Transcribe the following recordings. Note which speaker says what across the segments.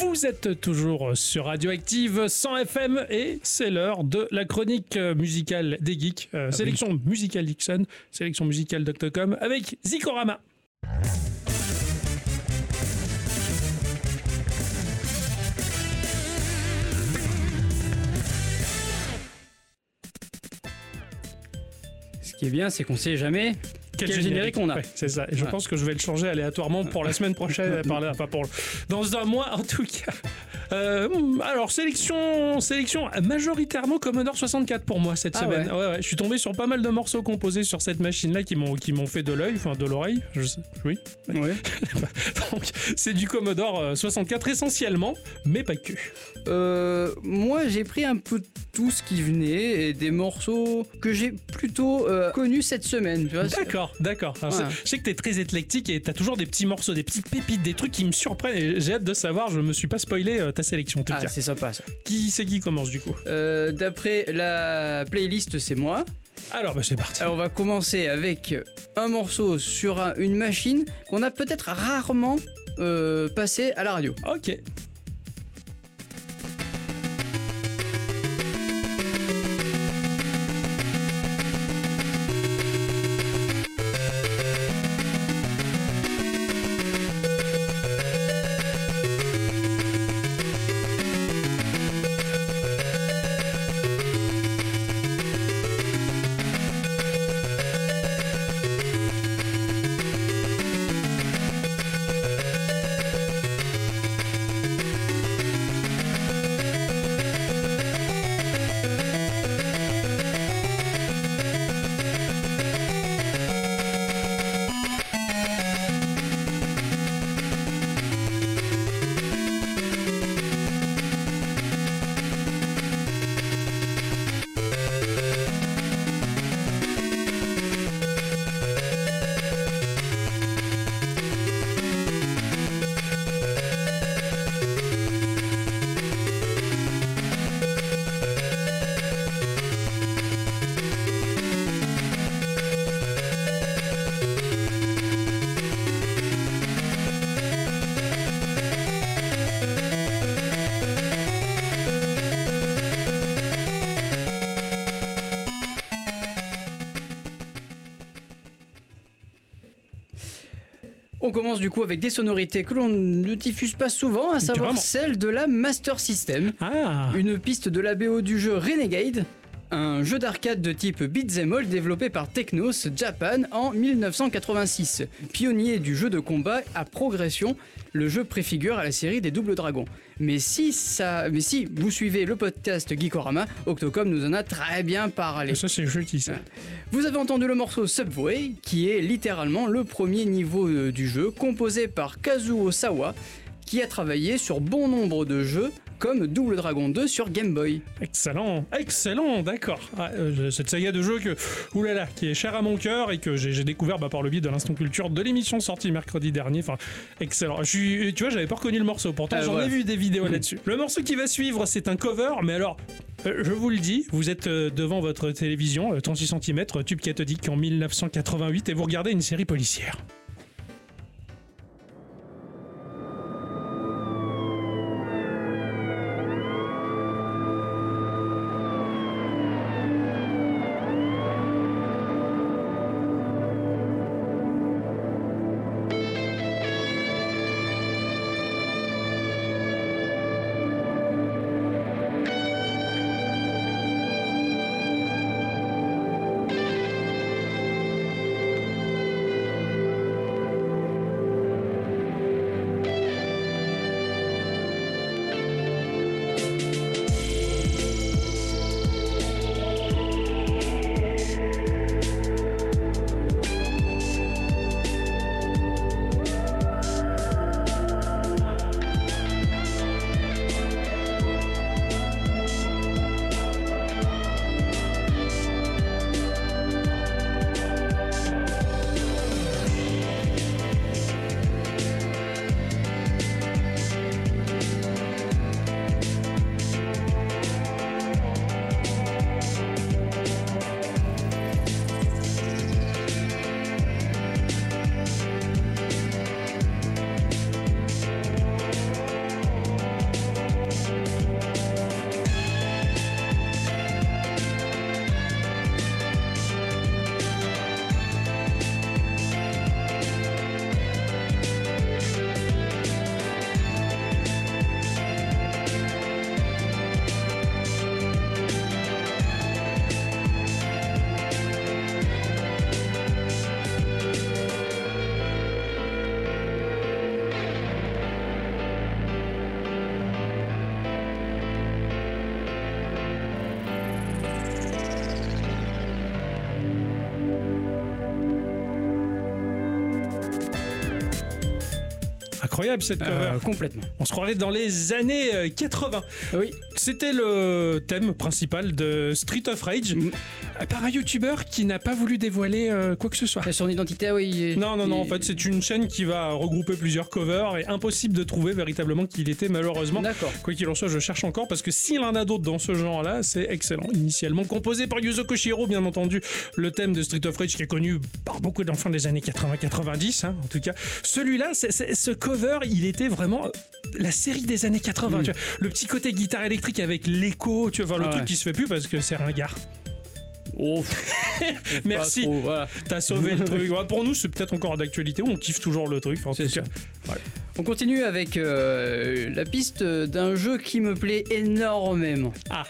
Speaker 1: Vous êtes toujours sur Radioactive 100 FM et c'est l'heure de la chronique musicale des geeks. Euh, sélection musicale Dixon, sélection musicale d'Octocom avec Zikorama.
Speaker 2: Ce qui est bien, c'est qu'on sait jamais quel, générique, on a.
Speaker 1: Ouais, c'est ça. Et je
Speaker 2: Ouais.
Speaker 1: pense que je vais le changer aléatoirement pour la semaine prochaine, par là, enfin pour dans un mois en tout cas. Euh, alors sélection, sélection majoritairement Commodore 64 pour moi cette
Speaker 2: Ah
Speaker 1: semaine.
Speaker 2: ouais.
Speaker 1: Ouais, ouais, je suis tombé sur pas mal de morceaux composés sur cette machine-là qui m'ont qui m'ont fait de l'œil, enfin de l'oreille. Je sais, oui.
Speaker 2: Ouais.
Speaker 1: Donc c'est du Commodore euh, 64 essentiellement, mais pas que.
Speaker 2: Euh, moi, j'ai pris un peu tout ce qui venait et des morceaux que j'ai plutôt euh, connus cette semaine. tu vois.
Speaker 1: D'accord, d'accord. Alors, Je sais que t'es très éclectique et t'as toujours des petits morceaux, des petites pépites, des trucs qui me surprennent. et J'ai hâte de savoir. Je me suis pas spoilé euh, ta sélection
Speaker 2: Ah, c'est sympa ça.
Speaker 1: Qui c'est qui commence du coup?
Speaker 2: Euh, D'après la playlist, c'est moi.
Speaker 1: Alors bah, c'est parti.
Speaker 2: Alors, on va commencer avec un morceau sur un- une machine qu'on a peut-être rarement euh, passé à la radio.
Speaker 1: Ok.
Speaker 2: On commence du coup avec des sonorités que l'on ne diffuse pas souvent, à savoir celle de la Master System.
Speaker 1: Ah.
Speaker 2: Une piste de la BO du jeu Renegade, un jeu d'arcade de type beat'em all développé par Technos Japan en 1986. Pionnier du jeu de combat à progression, le jeu préfigure à la série des Doubles Dragons. Mais si, ça, mais si vous suivez le podcast Geekorama, Octocom nous en a très bien parlé.
Speaker 1: Ça c'est joli ça.
Speaker 2: Vous avez entendu le morceau Subway, qui est littéralement le premier niveau euh, du jeu, composé par Kazuo Sawa, qui a travaillé sur bon nombre de jeux comme Double Dragon 2 sur Game Boy.
Speaker 1: Excellent, excellent, d'accord. Ah, euh, cette saga de jeux que, oulala, qui est chère à mon cœur et que j'ai découvert bah, par le biais de l'instant culture de l'émission sortie mercredi dernier. Enfin, excellent. Je suis, tu vois, j'avais pas reconnu le morceau. Pourtant,
Speaker 2: Ah,
Speaker 1: j'en
Speaker 2: ouais.
Speaker 1: ai vu des vidéos là-dessus. Le morceau qui va suivre, c'est un cover, mais alors. euh, Je vous le dis, vous êtes euh, devant votre télévision, euh, 36 cm, tube cathodique en 1988, et vous regardez une série policière. Incroyable cette cover.
Speaker 2: Euh, complètement.
Speaker 1: On se croirait dans les années euh, 80.
Speaker 2: Oui.
Speaker 1: C'était le thème principal de Street of Rage
Speaker 2: Mm.
Speaker 1: Euh, par un youtubeur qui n'a pas voulu dévoiler euh, quoi que ce soit.
Speaker 2: Son identité, ah oui.
Speaker 1: Non, non, non, en fait, c'est une chaîne qui va regrouper plusieurs covers et impossible de trouver véritablement qui il était, malheureusement.
Speaker 2: D'accord.
Speaker 1: Quoi qu'il en soit, je cherche encore parce que s'il en a d'autres dans ce genre-là, c'est excellent. Initialement composé par Yuzo Koshiro, bien entendu, le thème de Street of Rage qui est connu par beaucoup d'enfants des années 80-90, hein, en tout cas. Celui-là, ce cover, il était vraiment euh, la série des années 80.
Speaker 2: Mm.
Speaker 1: tu vois. Le petit côté guitare électrique avec l'écho, tu vois, le
Speaker 2: Ah
Speaker 1: truc qui se fait plus parce que c'est ringard.
Speaker 2: Oh,
Speaker 1: Merci.
Speaker 2: pas trop, voilà.
Speaker 1: T'as sauvé le truc. Ouais, pour nous, c'est peut-être encore d'actualité. On kiffe toujours le truc. En
Speaker 2: C'est
Speaker 1: tout cas,
Speaker 2: On continue avec euh, la piste d'un jeu qui me plaît énormément.
Speaker 1: Ah,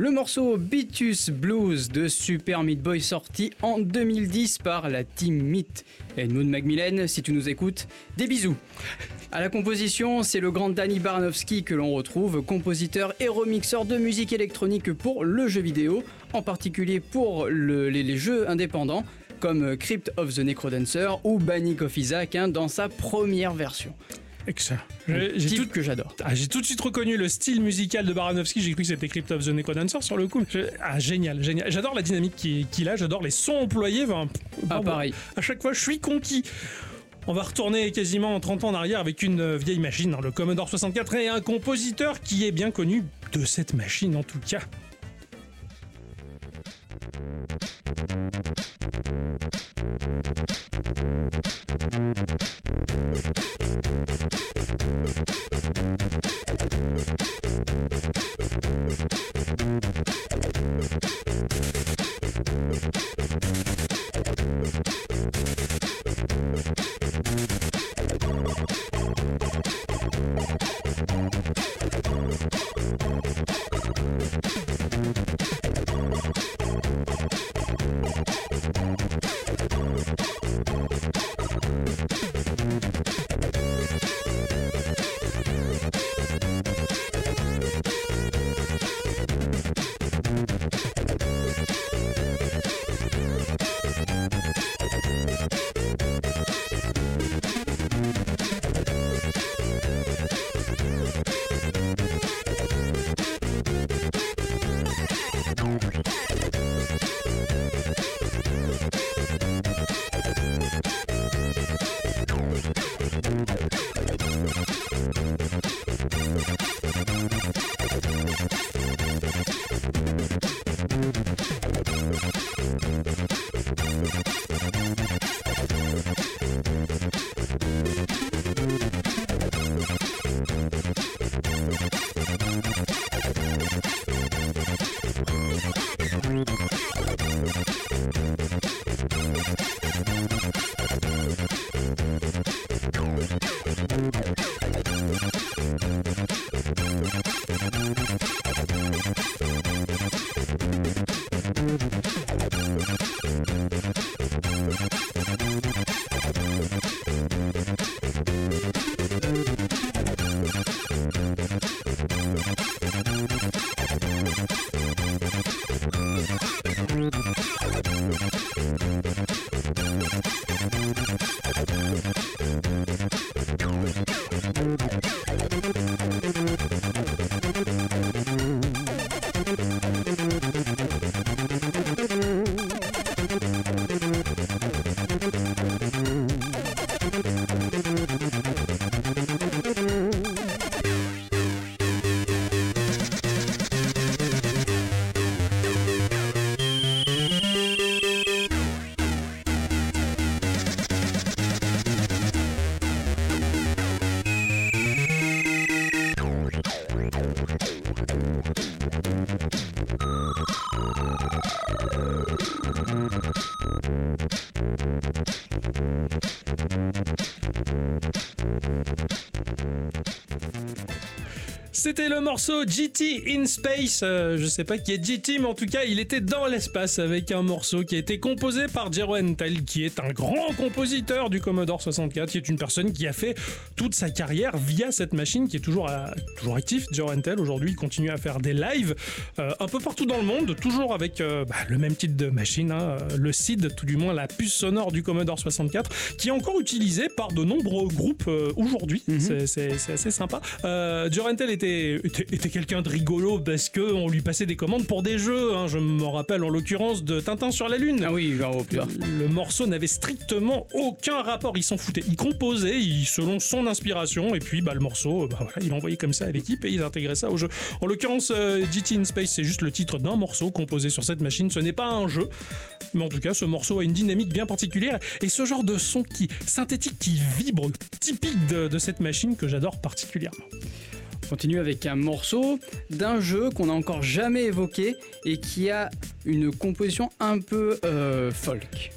Speaker 2: Le morceau Beatus Blues de Super Meat Boy sorti en 2010 par la Team Meat. Edmund Macmillan, si tu nous écoutes, des bisous. À la composition, c'est le grand Danny Baranowski que l'on retrouve, compositeur et remixeur de musique électronique pour le jeu vidéo, en particulier pour le- les, jeux indépendants comme Crypt of the Necrodancer ou Bannick of Isaac hein, dans sa première version.
Speaker 1: Excellent. J'ai tout,
Speaker 2: que j'adore.
Speaker 1: ah, j'ai tout de suite reconnu le style musical de Baranowski. J'ai cru que c'était Crypt of the Necrodancer sur le coup. Je- Ah, génial, génial. J'adore la dynamique qu'il a. J'adore les sons employés. Enfin,
Speaker 2: Ah, pareil.
Speaker 1: À chaque fois, je suis conquis. On va retourner quasiment 30 ans en arrière avec une euh, vieille machine, hein, le Commodore 64, et un compositeur qui est bien connu de cette machine en tout cas. Thank C'était le morceau GT in Space. Euh, je sais pas qui est GT, mais en tout cas, il était dans l'espace avec un morceau qui a été composé par Jero Entel, qui est un grand compositeur du Commodore 64, qui est une personne qui a fait toute sa carrière via cette machine, qui est toujours, à- toujours actif. Jero Entel, aujourd'hui, il continue à faire des lives euh, un peu partout dans le monde, toujours avec euh, bah, le même type de machine, hein, euh, le SID, tout du moins la puce sonore du Commodore 64, qui est encore utilisée par de nombreux groupes euh, aujourd'hui. C'est- C'est c'est assez sympa. Euh, Durantel était, était, était quelqu'un de rigolo parce que on lui passait des commandes pour des jeux. hein. Je me rappelle en l'occurrence de Tintin sur la Lune.
Speaker 2: Ah oui, genre, putain.
Speaker 1: Le morceau n'avait strictement aucun rapport, il s'en foutait. Il composait il- selon son inspiration et puis bah, le morceau, bah, voilà, il envoyait comme ça à l'équipe et ils intégraient ça au jeu. En l'occurrence, euh, GT in Space, c'est juste le titre d'un morceau composé sur cette machine, ce n'est pas un jeu. Mais en tout cas, ce morceau a une dynamique bien particulière et ce genre de son qui synthétique, qui vibre, typique de, de cette machine que j'adore particulièrement.
Speaker 2: On continue avec un morceau d'un jeu qu'on n'a encore jamais évoqué et qui a une composition un peu euh, folk.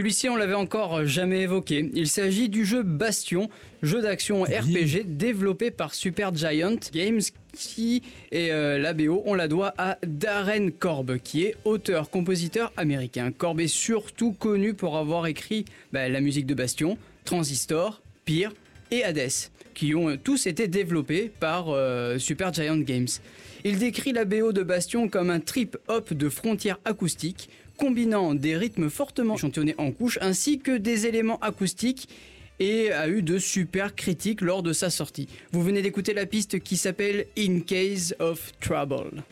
Speaker 2: Celui-ci, on l'avait encore jamais évoqué. Il s'agit du jeu Bastion, jeu d'action RPG développé par Supergiant Games qui et euh, la BO, on la doit à Darren Korb, qui est auteur-compositeur américain. Korb est surtout connu pour avoir écrit bah, la musique de Bastion, Transistor, Pyre et Hades, qui ont tous été développés par euh, Supergiant Games. Il décrit la BO de Bastion comme un trip-hop de frontières acoustiques, combinant des rythmes fortement échantillonnés en couche ainsi que des éléments acoustiques et a eu de super critiques lors de sa sortie. Vous venez d'écouter la piste qui s'appelle In Case of Trouble.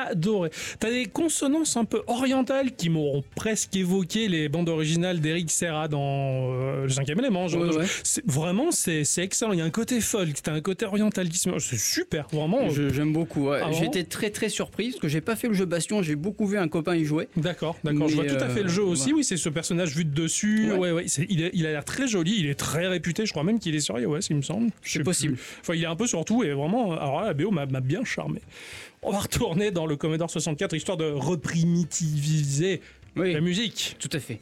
Speaker 1: Adoré. T'as des consonances un peu orientales qui m'auront presque évoqué les bandes originales d'Eric Serra dans euh, Le cinquième élément. Genre,
Speaker 2: Ouais, ouais.
Speaker 1: c'est- Vraiment, c'est c'est excellent. Il y a un côté folk, t'as un côté oriental qui se. C'est super, vraiment.
Speaker 2: J'aime beaucoup. ouais.
Speaker 1: Ah
Speaker 2: été très très surpris parce que j'ai pas fait le jeu Bastion, j'ai beaucoup vu un copain y jouer.
Speaker 1: D'accord, d'accord. Je vois tout à fait le jeu
Speaker 2: euh,
Speaker 1: aussi. Oui, c'est ce personnage vu de dessus.
Speaker 2: Ouais.
Speaker 1: Ouais, il, est- il a l'air très joli. Il est très réputé. Je crois même qu'il est sur iOS, il me semble.
Speaker 2: C'est possible.
Speaker 1: plus. Enfin, il est un peu sur tout et vraiment. Alors là, la BO m'a bien charmé. On va retourner dans le Commodore 64 histoire de reprimitiviser
Speaker 2: Oui,
Speaker 1: la musique.
Speaker 2: tout à fait.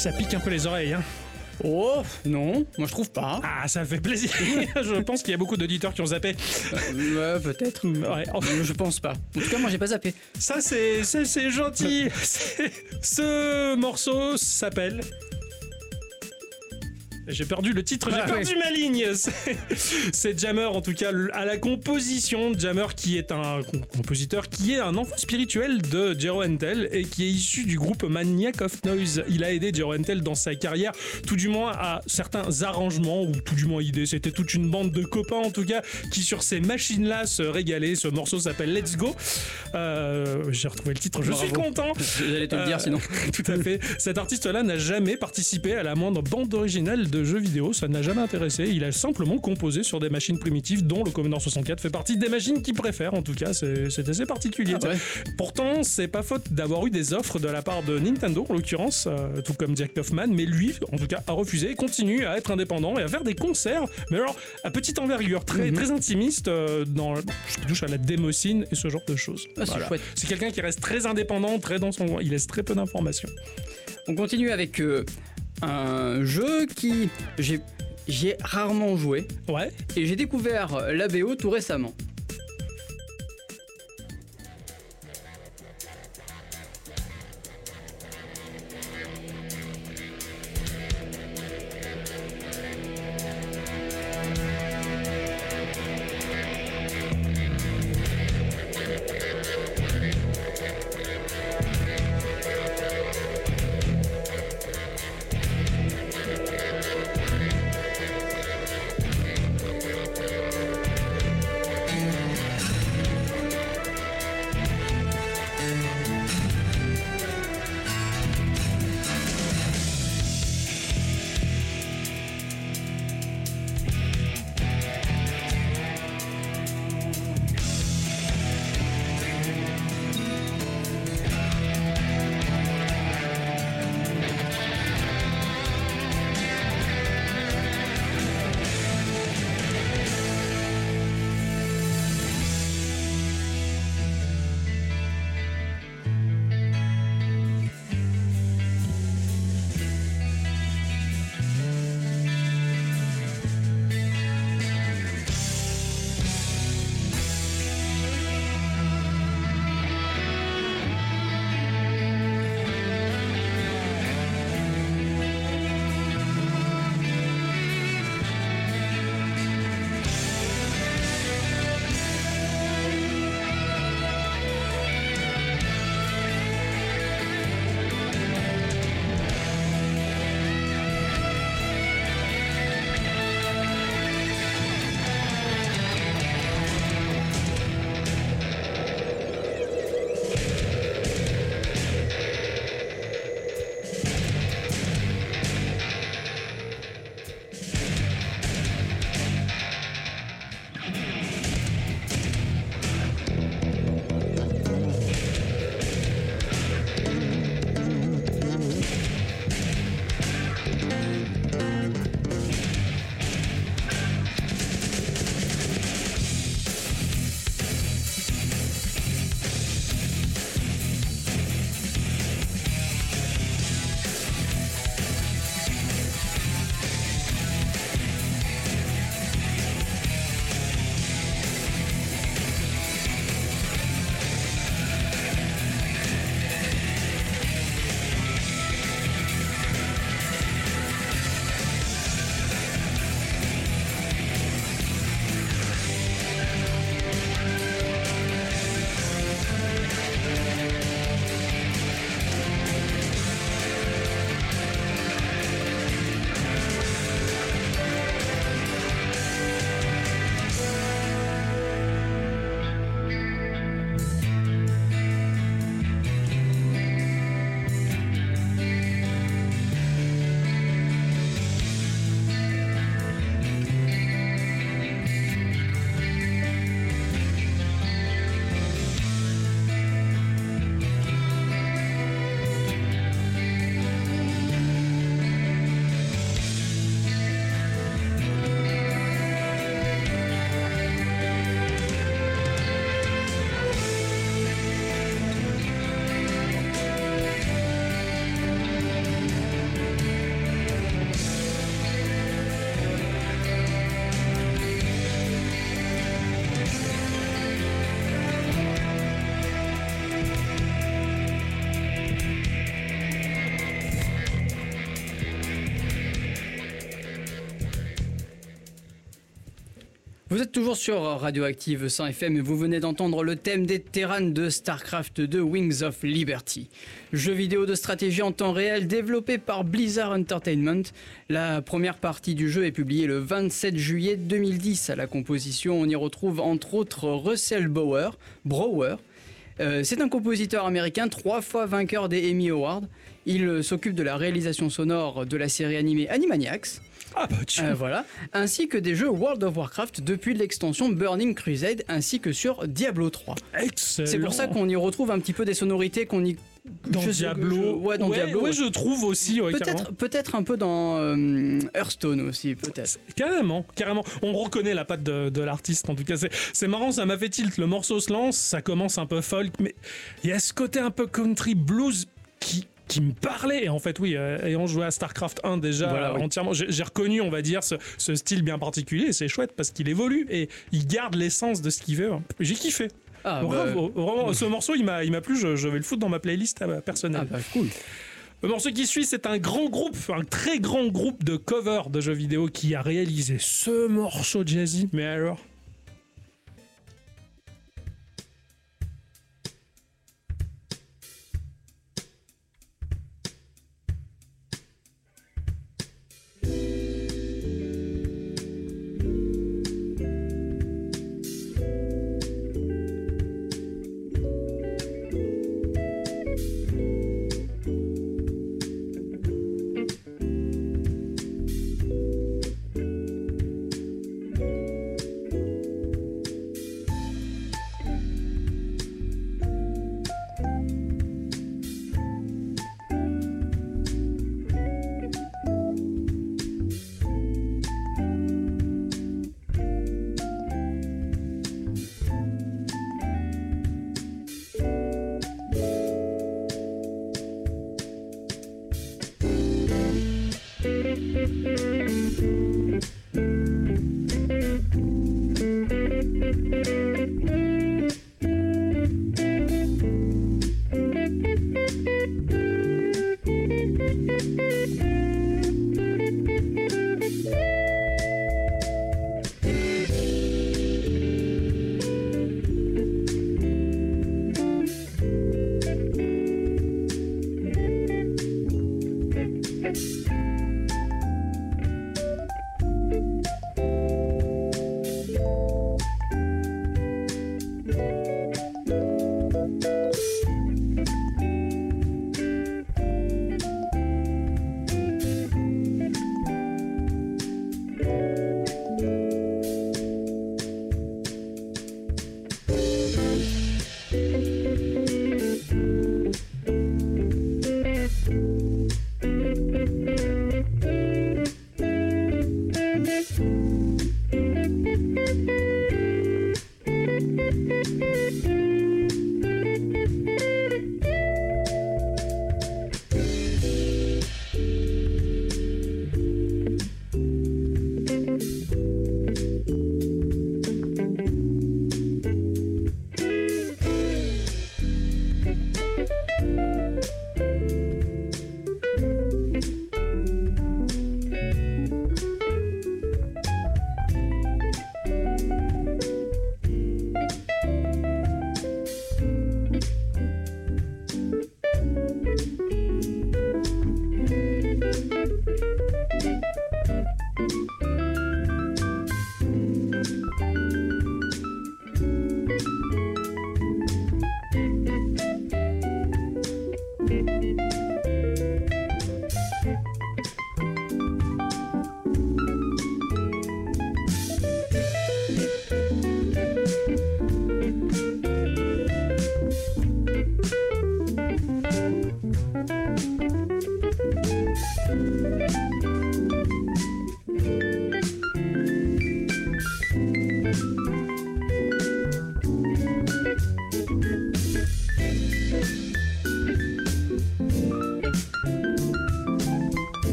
Speaker 1: Ça pique un peu les oreilles. Hein.
Speaker 2: Oh, non, moi je trouve pas.
Speaker 1: Ah, ça fait plaisir. Je pense qu'il y a beaucoup d'auditeurs qui ont zappé.
Speaker 2: Ouais, peut-être.
Speaker 1: Ouais,
Speaker 2: Je pense pas. En tout cas, moi j'ai pas zappé.
Speaker 1: Ça, c'est c'est- c'est gentil. Ce morceau s'appelle. J'ai perdu le titre, j'ai
Speaker 2: Ah,
Speaker 1: perdu ma ligne. C'est- Jammer, en tout cas, à la composition. Jammer, qui est un com- compositeur, qui est un enfant spirituel de Jero Entel et qui est issu du groupe Maniac of Noise. Il a aidé Jero Entel dans sa carrière, tout du moins à certains arrangements, ou tout du moins idée. C'était toute une bande de copains, en tout cas, qui sur ces machines-là se régalaient. Ce morceau s'appelle Let's Go. Euh, J'ai retrouvé le titre, je
Speaker 2: Bravo.
Speaker 1: suis content.
Speaker 2: J'allais te le
Speaker 1: Euh,
Speaker 2: dire sinon.
Speaker 1: Tout à fait. Cet artiste-là n'a jamais participé à la moindre bande originale de de jeux vidéo, ça ne l'a jamais intéressé. Il a simplement composé sur des machines primitives, dont le Commodore 64 fait partie des machines qu'il préfère. En tout cas, c'est assez particulier.
Speaker 2: Ah ouais.
Speaker 1: Pourtant, c'est pas faute d'avoir eu des offres de la part de Nintendo, en l'occurrence, euh, tout comme Jack Kaufman, mais lui, en tout cas, a refusé et continue à être indépendant et à faire des concerts, mais alors à petite envergure, très,
Speaker 2: Mhm.
Speaker 1: très intimiste, euh, dans, je touche à la démocine et ce genre de choses.
Speaker 2: Ah, c'est
Speaker 1: Voilà.
Speaker 2: chouette.
Speaker 1: C'est quelqu'un qui reste très indépendant, très dans son coin. Il laisse très peu d'informations.
Speaker 2: On continue avec euh, un jeu qui j'ai j'ai rarement joué
Speaker 1: Ouais.
Speaker 2: et j'ai découvert la BO tout récemment. Vous êtes toujours sur Radioactive 100 FM et vous venez d'entendre le thème des Terrans de StarCraft 2 Wings of Liberty. Jeu vidéo de stratégie en temps réel développé par Blizzard Entertainment. La première partie du jeu est publiée le 27 juillet 2010. À la composition, on y retrouve entre autres Russell Bauer, Brower. Euh, c'est un compositeur américain trois fois vainqueur des Emmy Awards. Il euh, s'occupe de la réalisation sonore de la série animée Animaniacs.
Speaker 1: Ah bah.
Speaker 2: Euh, voilà, ainsi que des jeux World of Warcraft depuis l'extension Burning Crusade ainsi que sur Diablo 3.
Speaker 1: Excellent.
Speaker 2: C'est pour ça qu'on y retrouve un petit peu des sonorités qu'on y
Speaker 1: dans
Speaker 2: je
Speaker 1: Diablo.
Speaker 2: je- ouais, dans Diablo.
Speaker 1: ouais, je trouve aussi. ouais.
Speaker 2: Peut-être peut-être un peu dans euh, Hearthstone aussi, peut-être.
Speaker 1: Carrément, carrément. On reconnaît la patte de, de l'artiste en tout cas. C'est, c'est marrant, ça m'a fait tilt. Le morceau se lance, ça commence un peu folk, mais il y a ce côté un peu country blues qui qui me parlait. Et en fait oui euh, ayant joué à Starcraft 1 déjà
Speaker 2: Voilà, oui.
Speaker 1: entièrement j'ai, reconnu on va dire ce, ce style bien particulier. Et c'est chouette parce qu'il évolue et il garde l'essence de ce qu'il veut j'ai kiffé.
Speaker 2: Ah, bah,
Speaker 1: Bravo, vraiment ce morceau il m'a, plu je, je vais le foutre dans ma playlist euh, personnelle.
Speaker 2: Ah bah cool.
Speaker 1: le morceau qui suit, c'est un grand groupe, un très grand groupe de covers de jeux vidéo qui a réalisé ce morceau jazzy. Mais alors?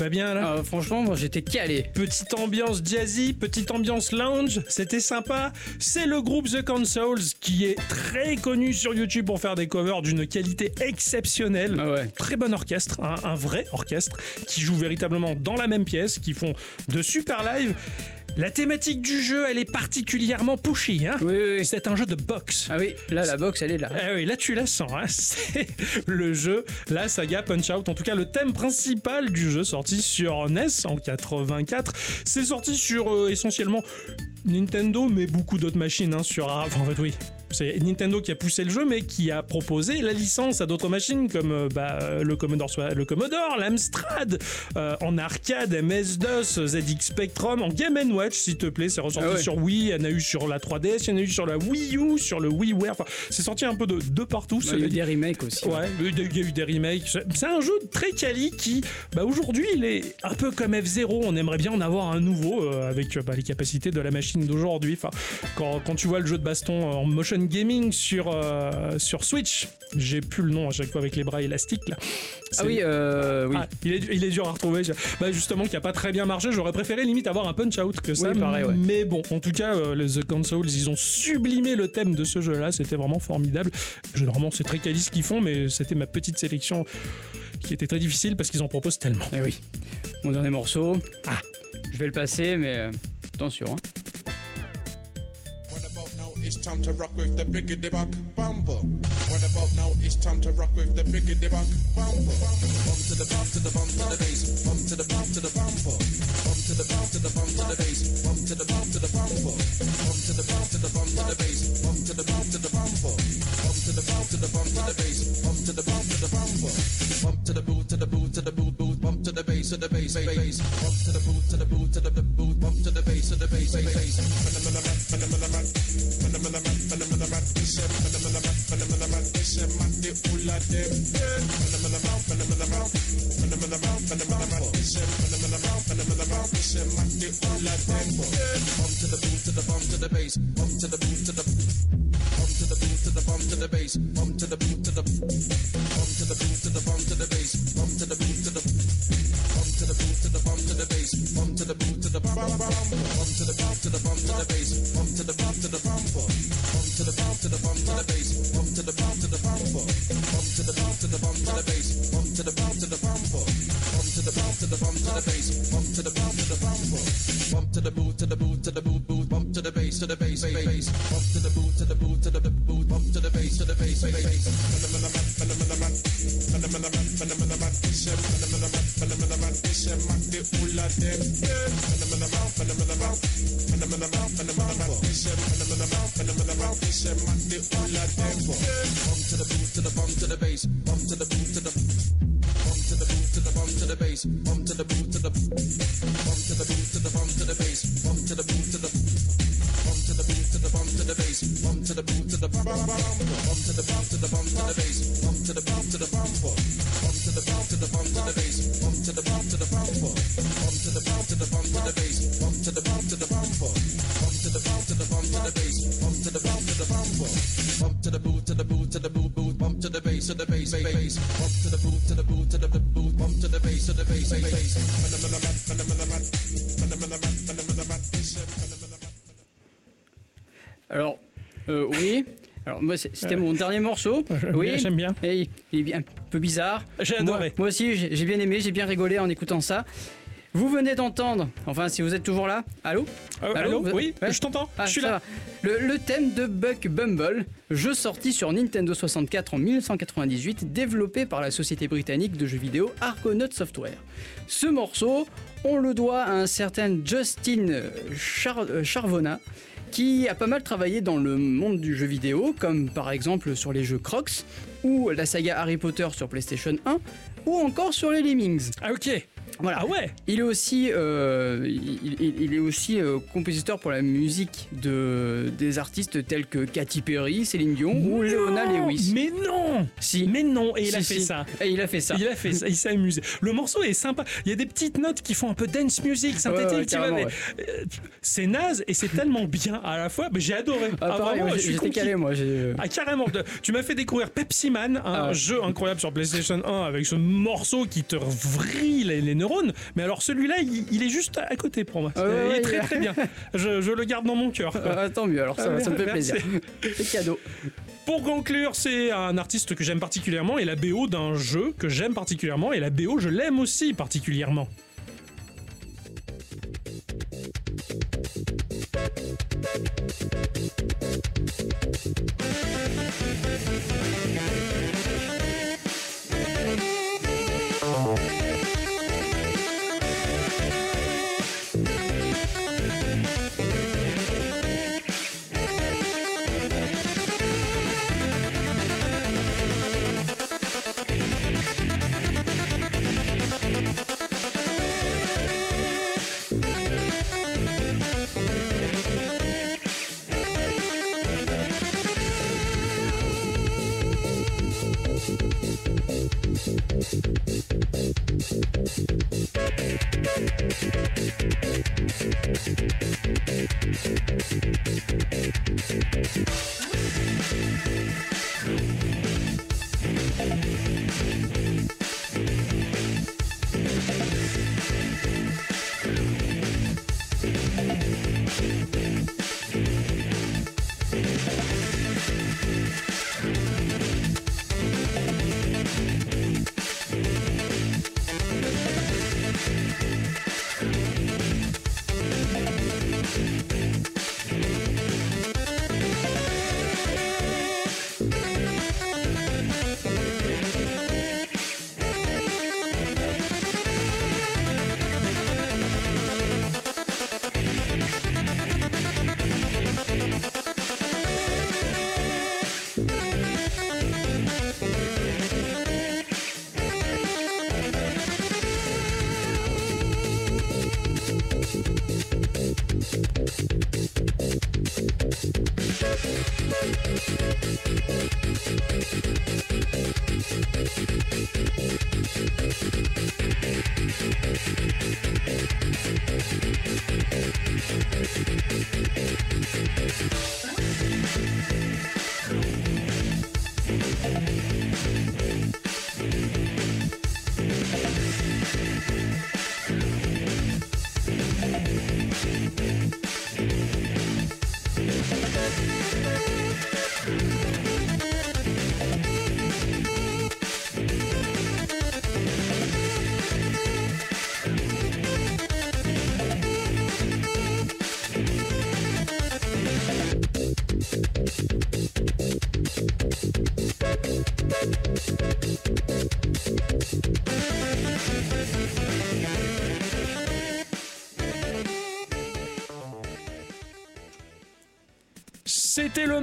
Speaker 1: pas bien là
Speaker 2: Ah, franchement, moi j'étais calé.
Speaker 1: Petite ambiance jazzy, petite ambiance lounge, c'était sympa. C'est le groupe The Consoles qui est très connu sur YouTube pour faire des covers d'une qualité exceptionnelle.
Speaker 2: Ah ouais.
Speaker 1: Très bon orchestre, un, un vrai orchestre qui joue véritablement dans la même pièce, qui font de super live. La thématique du jeu, elle est particulièrement pushy. Hein
Speaker 2: Oui, oui, oui.
Speaker 1: C'est un jeu de boxe.
Speaker 2: Ah oui, là la box elle est là.
Speaker 1: Ah oui, là tu la sens, hein. c'est le jeu, la saga Punch Out, en tout cas le thème principal du jeu sorti sur NES en 84. C'est sorti sur euh, essentiellement Nintendo, mais beaucoup d'autres machines hein, sur... Enfin en fait oui, c'est Nintendo qui a poussé le jeu, mais qui a proposé la licence à d'autres machines comme euh, bah, euh, le Commodore, soit- le Commodore, l'Amstrad, euh, en arcade, MS-DOS, ZX Spectrum, en Game Watch s'il te plaît, c'est ressorti
Speaker 2: Ah ouais.
Speaker 1: sur Wii, il y en a eu sur la 3DS, il y en a eu sur la Wii U, sur le WiiWare, enfin c'est sorti un peu de, de partout.
Speaker 2: Il y a eu des remakes aussi.
Speaker 1: Ouais, il y a eu des- il y a eu des remakes. C'est- un jeu très quali qui, bah, aujourd'hui, il est un peu comme F0. On aimerait bien en avoir un nouveau euh, avec bah, les capacités de la machine d'aujourd'hui. Enfin, quand, quand tu vois le jeu de baston en motion gaming sur, euh, sur Switch, j'ai plus le nom à chaque fois avec les bras élastiques là.
Speaker 2: Ah oui, euh, oui.
Speaker 1: Ah, il, est, il est dur à retrouver. Bah, justement, qui a pas très bien marché. J'aurais préféré limite avoir un punch out que ça.
Speaker 2: Oui, pareil, ouais.
Speaker 1: Mais bon, en tout cas, euh, les The Consoles, ils ont sublimé le thème de ce jeu-là. C'était vraiment formidable. Généralement, c'est très quali ce qu'ils font, mais c'était ma petite sélection qui était très difficile parce qu'ils en proposent tellement.
Speaker 2: Eh oui. Mon dernier morceau.
Speaker 1: Ah.
Speaker 2: Je vais le passer, mais attention. Hein.
Speaker 3: It's time to rock with the biggity back bumper. What about now? It's time to rock with the biggity back bumper. Bump to the bump to the bump to the bass. Bump to the bump to the bumper. Bump to the bump to the bump to the bass. Bump to the bump to the bumper. Bump to the bump to the bump to the bass. Bump to the bump to the bumper. Bump to the bump to the bump to the bass. Bump to the bump to the bumper. Bump to the boot to the boot to the boot boot. Bump to the bass to the bass bass. Bump to the boot to the boot to the the bass, bump to the boom to the bump to the boom to the bump to the bass, bump to the boom to the
Speaker 2: Alors moi, c'est- c'était mon dernier morceau. Oui.
Speaker 1: J'aime bien.
Speaker 2: Et il est bien- un peu bizarre.
Speaker 1: J'ai
Speaker 2: Moi,
Speaker 1: adoré.
Speaker 2: moi aussi, j'ai bien aimé, j'ai bien rigolé en écoutant ça. Vous venez d'entendre, enfin si vous êtes toujours là, allô
Speaker 1: Euh,
Speaker 2: Allô,
Speaker 1: allô
Speaker 2: vous-
Speaker 1: Oui,
Speaker 2: ouais.
Speaker 1: je t'entends.
Speaker 2: Ah,
Speaker 1: je suis là.
Speaker 2: Le, le thème de Buck Bumble, jeu sorti sur Nintendo 64 en 1998, développé par la société britannique de jeux vidéo Argonaut Software. Ce morceau, on le doit à un certain Justin Char- euh, Charvona, qui a pas mal travaillé dans le monde du jeu vidéo, comme par exemple sur les jeux Crocs, ou la saga Harry Potter sur PlayStation 1, ou encore sur les Lemmings.
Speaker 1: Ah ok.
Speaker 2: Voilà.
Speaker 1: Ah ouais.
Speaker 2: Il est aussi, euh, il, il- il est aussi euh, compositeur pour la musique de, des artistes tels que Katy Perry, Céline Dion ou Leona
Speaker 1: Non,
Speaker 2: Lewis.
Speaker 1: Mais non.
Speaker 2: Si.
Speaker 1: Mais non. Et il a fait
Speaker 2: si.
Speaker 1: ça.
Speaker 2: Et il a fait ça.
Speaker 1: Il a fait ça, il s'est amusé. Le morceau est sympa. Il y a des petites notes qui font un peu dance music synthétique,
Speaker 2: Ouais, ouais,
Speaker 1: mais, euh, c'est naze et c'est tellement bien à la fois. Mais j'ai adoré.
Speaker 2: Ah,
Speaker 1: Ah,
Speaker 2: pareil,
Speaker 1: vraiment, je suis
Speaker 2: calé moi.
Speaker 1: Ah carrément, tu m'as fait découvrir Pepsi Man, un
Speaker 2: Ah ouais.
Speaker 1: jeu incroyable sur PlayStation 1 avec ce morceau qui te vrille les, les neurones. Mais alors celui-là, il, il est juste à côté pour moi.
Speaker 2: Ah ouais,
Speaker 1: il est très très bien. Je, je le garde dans mon cœur.
Speaker 2: Ah, tant mieux, alors ça,
Speaker 1: Ah,
Speaker 2: ça me fait
Speaker 1: merci.
Speaker 2: plaisir. C'est cadeau.
Speaker 1: Pour conclure, c'est un artiste que j'aime particulièrement et la BO d'un jeu que j'aime particulièrement et la BO je l'aime aussi particulièrement. Le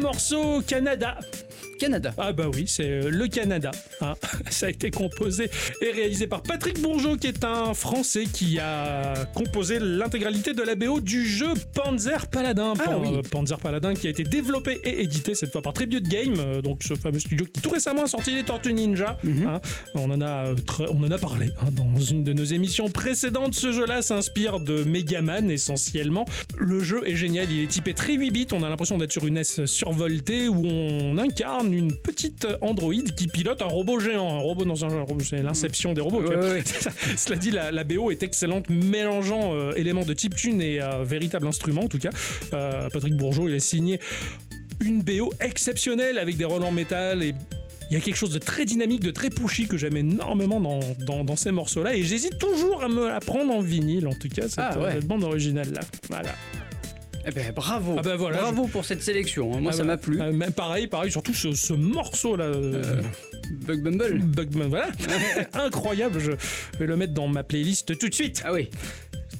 Speaker 1: morceau Canada.
Speaker 2: Canada.
Speaker 1: Ah bah oui, c'est euh, le Canada. hein. Ça a été composé réalisé par Patrick Bourgeot, qui est un Français qui a composé l'intégralité de la BO du jeu Panzer Paladin.
Speaker 2: Ah
Speaker 1: Pan-
Speaker 2: oui.
Speaker 1: euh, Panzer Paladin qui a été développé et édité cette fois par Tribute Game, euh, donc ce fameux studio qui tout récemment a sorti les Tortues Ninja. hein. On en a, euh, on en a parlé hein, dans une de nos émissions précédentes. Ce jeu-là s'inspire de Megaman essentiellement. Le jeu est génial, il est typé très 8 bits. On a l'impression d'être sur une NES survoltée où on incarne une petite androïde qui pilote un robot géant. Un robot dans un jeu. C'est l'inception des robots.
Speaker 2: Ouais, ouais.
Speaker 1: Cela dit, la, la BO est excellente, mélangeant euh, éléments de type tune et euh, véritable instrument en tout cas. Euh, Patrick Bourgeot, il a signé une BO exceptionnelle avec des relents métal et il y a quelque chose de très dynamique, de très pushy que j'aime énormément dans, dans, dans ces morceaux-là et j'hésite toujours à me la prendre en vinyle en tout cas cette,
Speaker 2: Ah ouais.
Speaker 1: cette bande originale là. Voilà.
Speaker 2: Eh ben, bravo.
Speaker 1: Ah ben voilà,
Speaker 2: bravo pour cette sélection. hein. Moi,
Speaker 1: Ah
Speaker 2: ça m'a plu.
Speaker 1: euh, mais pareil, pareil, surtout ce, ce morceau là.
Speaker 2: Bug Bumble.
Speaker 1: Bugman, voilà. Incroyable, je vais le mettre dans ma playlist tout de suite.
Speaker 2: Ah oui.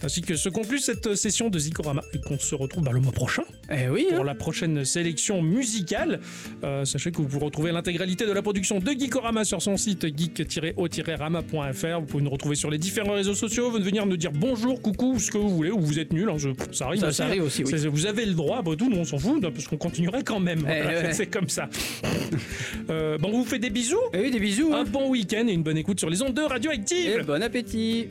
Speaker 1: Ainsi que se conclut cette session de Zikorama et qu'on se retrouve bah, le mois prochain
Speaker 2: Eh oui.
Speaker 1: pour
Speaker 2: hein.
Speaker 1: la prochaine sélection musicale. Euh, sachez que vous pouvez retrouver l'intégralité de la production de Geekorama sur son site geek-o-rama.fr. Vous pouvez nous retrouver sur les différents réseaux sociaux. Vous venir nous dire bonjour, coucou, ou ce que vous voulez, ou vous êtes nul. hein, je- ça arrive
Speaker 2: Ça,
Speaker 1: aussi.
Speaker 2: ça arrive aussi, oui.
Speaker 1: Vous avez le droit, après tout, nous on s'en fout, parce qu'on continuerait quand même.
Speaker 2: Eh
Speaker 1: Voilà,
Speaker 2: ouais.
Speaker 1: C'est comme ça. Euh, bon, on vous fait des bisous.
Speaker 2: Eh oui, des bisous.
Speaker 1: Un
Speaker 2: hein.
Speaker 1: bon week-end et une bonne écoute sur les ondes de Radioactive.
Speaker 2: Et bon appétit.